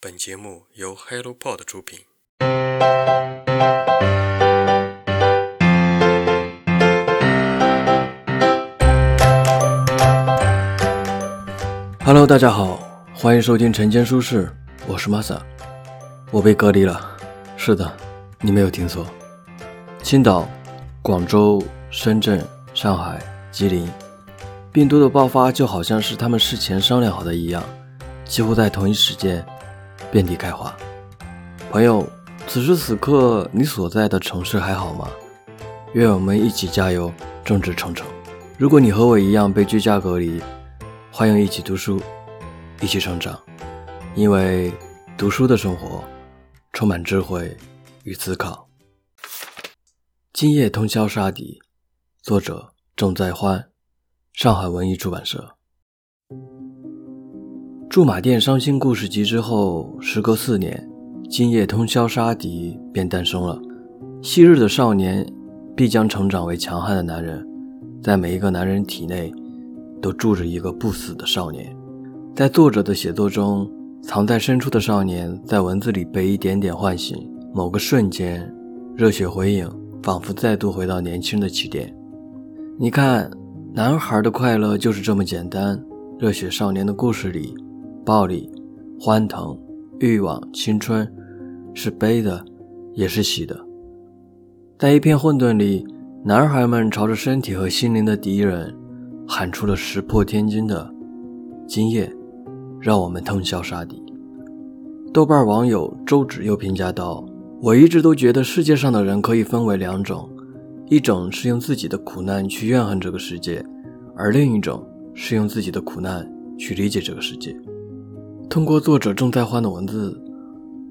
本节目由 HelloPod 出品。Hello，大家好，欢迎收听晨间书事，我是 Masa。我被隔离了，是的，你没有听错。青岛、广州、深圳、上海、吉林，病毒的爆发就好像是他们事前商量好的一样，几乎在同一时间遍地开花。朋友，此时此刻你所在的城市还好吗？愿我们一起加油，众志成城。如果你和我一样被居家隔离，欢迎一起读书，一起成长，因为读书的生活充满智慧与思考。今夜通宵杀敌，作者郑在欢，上海文艺出版社。驻马店伤心故事集之后，时隔四年，今夜通宵杀敌便诞生了。昔日的少年，必将成长为强悍的男人，在每一个男人体内。都住着一个不死的少年，在作者的写作中，藏在深处的少年在文字里被一点点唤醒。某个瞬间，热血回影，仿佛再度回到年轻的起点。你看，男孩的快乐就是这么简单。热血少年的故事里，暴力、欢腾、欲望、青春，是悲的，也是喜的。在一片混沌里，男孩们朝着身体和心灵的敌人。喊出了石破天惊的“今夜，让我们通宵杀敌”。豆瓣网友周芷又评价道：“我一直都觉得世界上的人可以分为两种，一种是用自己的苦难去怨恨这个世界，而另一种是用自己的苦难去理解这个世界。”通过作者正在欢的文字，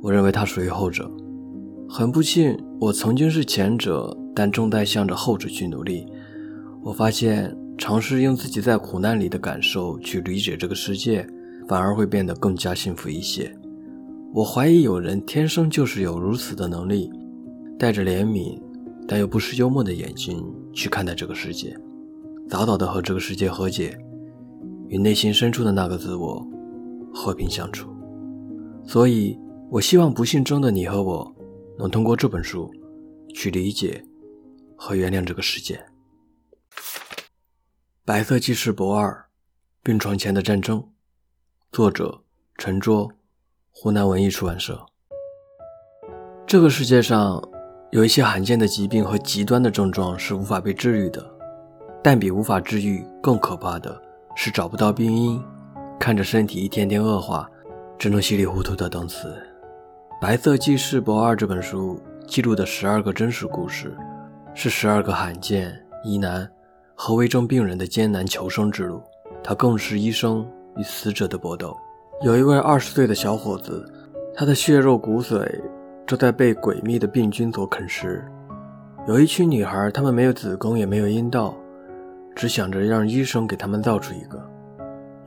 我认为他属于后者。很不幸，我曾经是前者，但正在向着后者去努力。我发现。尝试用自己在苦难里的感受去理解这个世界，反而会变得更加幸福一些。我怀疑有人天生就是有如此的能力，带着怜悯但又不失幽默的眼睛去看待这个世界，早早的和这个世界和解，与内心深处的那个自我和平相处。所以，我希望不幸中的你和我，能通过这本书去理解和原谅这个世界。白色记事簿二：病床前的战争。作者：陈卓，湖南文艺出版社。这个世界上有一些罕见的疾病和极端的症状是无法被治愈的，但比无法治愈更可怕的是找不到病因，看着身体一天天恶化，只能稀里糊涂的等死。白色记事簿二这本书记录的十二个真实故事，是十二个罕见疑难。和危重病人的艰难求生之路，他更是医生与死者的搏斗。有一位二十岁的小伙子，他的血肉骨髓正在被诡秘的病菌所啃食。有一群女孩，她们没有子宫，也没有阴道，只想着让医生给他们造出一个。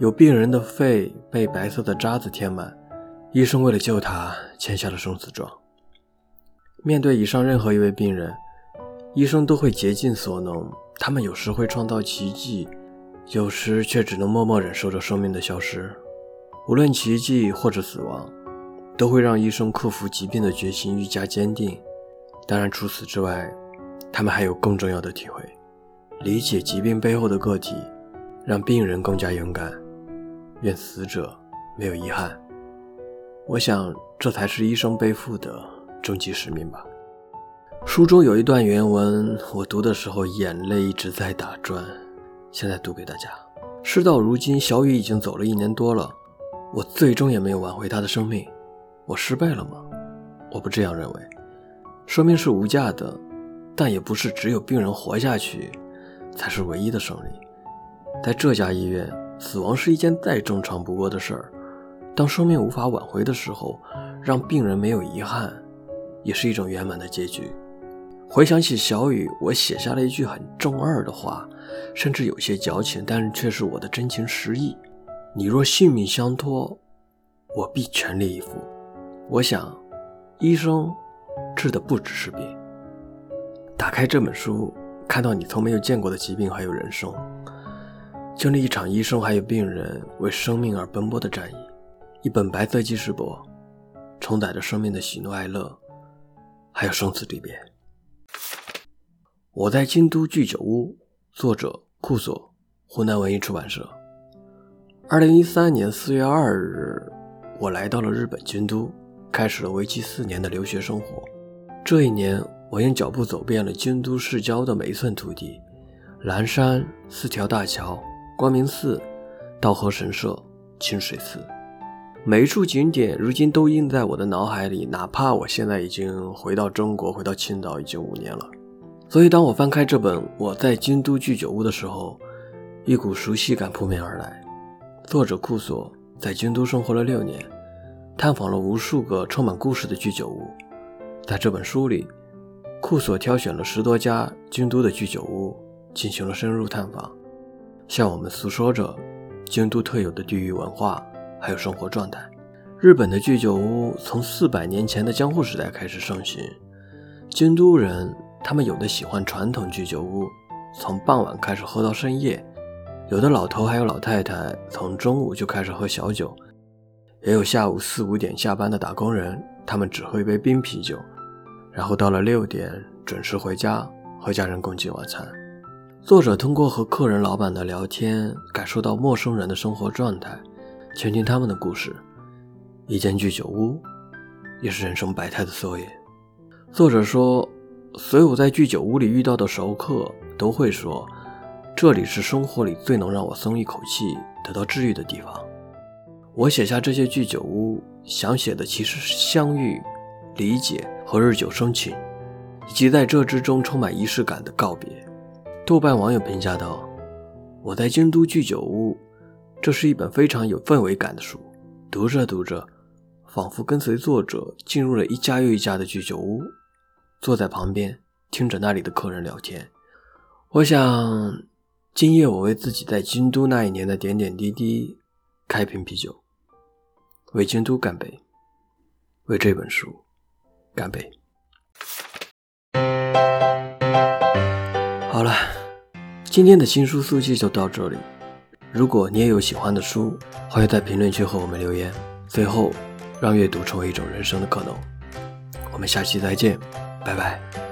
有病人的肺被白色的渣子填满，医生为了救他，签下了生死状。面对以上任何一位病人，医生都会竭尽所能。他们有时会创造奇迹，有时却只能默默忍受着生命的消失。无论奇迹或者死亡，都会让医生克服疾病的决心愈加坚定。当然，除此之外，他们还有更重要的体会：理解疾病背后的个体，让病人更加勇敢。愿死者没有遗憾。我想，这才是医生背负的终极使命吧。书中有一段原文，我读的时候眼泪一直在打转。现在读给大家。事到如今，小雨已经走了一年多了，我最终也没有挽回他的生命。我失败了吗？我不这样认为。生命是无价的，但也不是只有病人活下去才是唯一的胜利。在这家医院，死亡是一件再正常不过的事儿。当生命无法挽回的时候，让病人没有遗憾，也是一种圆满的结局。回想起小雨，我写下了一句很中二的话，甚至有些矫情，但是却是我的真情实意。你若性命相托，我必全力以赴。我想，医生治的不只是病。打开这本书，看到你从没有见过的疾病还有人生，经历一场医生还有病人为生命而奔波的战役。一本白色记事簿，承载着生命的喜怒哀乐，还有生死离别。我在京都居酒屋，作者库索，湖南文艺出版社。二零一三年四月二日，我来到了日本京都，开始了为期四年的留学生活。这一年，我用脚步走遍了京都市郊的每一寸土地：岚山、四条大桥、光明寺、道和神社、清水寺。每一处景点如今都印在我的脑海里，哪怕我现在已经回到中国，回到青岛已经五年了。所以，当我翻开这本《我在京都居酒屋》的时候，一股熟悉感扑面而来。作者库索在京都生活了六年，探访了无数个充满故事的居酒屋。在这本书里，库索挑选了十多家京都的居酒屋，进行了深入探访，向我们诉说着京都特有的地域文化还有生活状态。日本的居酒屋从四百年前的江户时代开始盛行，京都人。他们有的喜欢传统居酒屋，从傍晚开始喝到深夜；有的老头还有老太太从中午就开始喝小酒；也有下午四五点下班的打工人，他们只喝一杯冰啤酒，然后到了六点准时回家和家人共进晚餐。作者通过和客人、老板的聊天，感受到陌生人的生活状态，倾听他们的故事。一间居酒屋，也是人生百态的缩影。作者说。所有在居酒屋里遇到的熟客都会说：“这里是生活里最能让我松一口气、得到治愈的地方。”我写下这些居酒屋，想写的其实是相遇、理解和日久生情，以及在这之中充满仪式感的告别。豆瓣网友评价道：“我在京都居酒屋，这是一本非常有氛围感的书。读着读着，仿佛跟随作者进入了一家又一家的居酒屋。”坐在旁边听着那里的客人聊天，我想，今夜我为自己在京都那一年的点点滴滴开瓶啤酒，为京都干杯，为这本书干杯。好了，今天的新书速记就到这里。如果你也有喜欢的书，欢迎在评论区和我们留言。最后，让阅读成为一种人生的可能。我们下期再见。拜拜。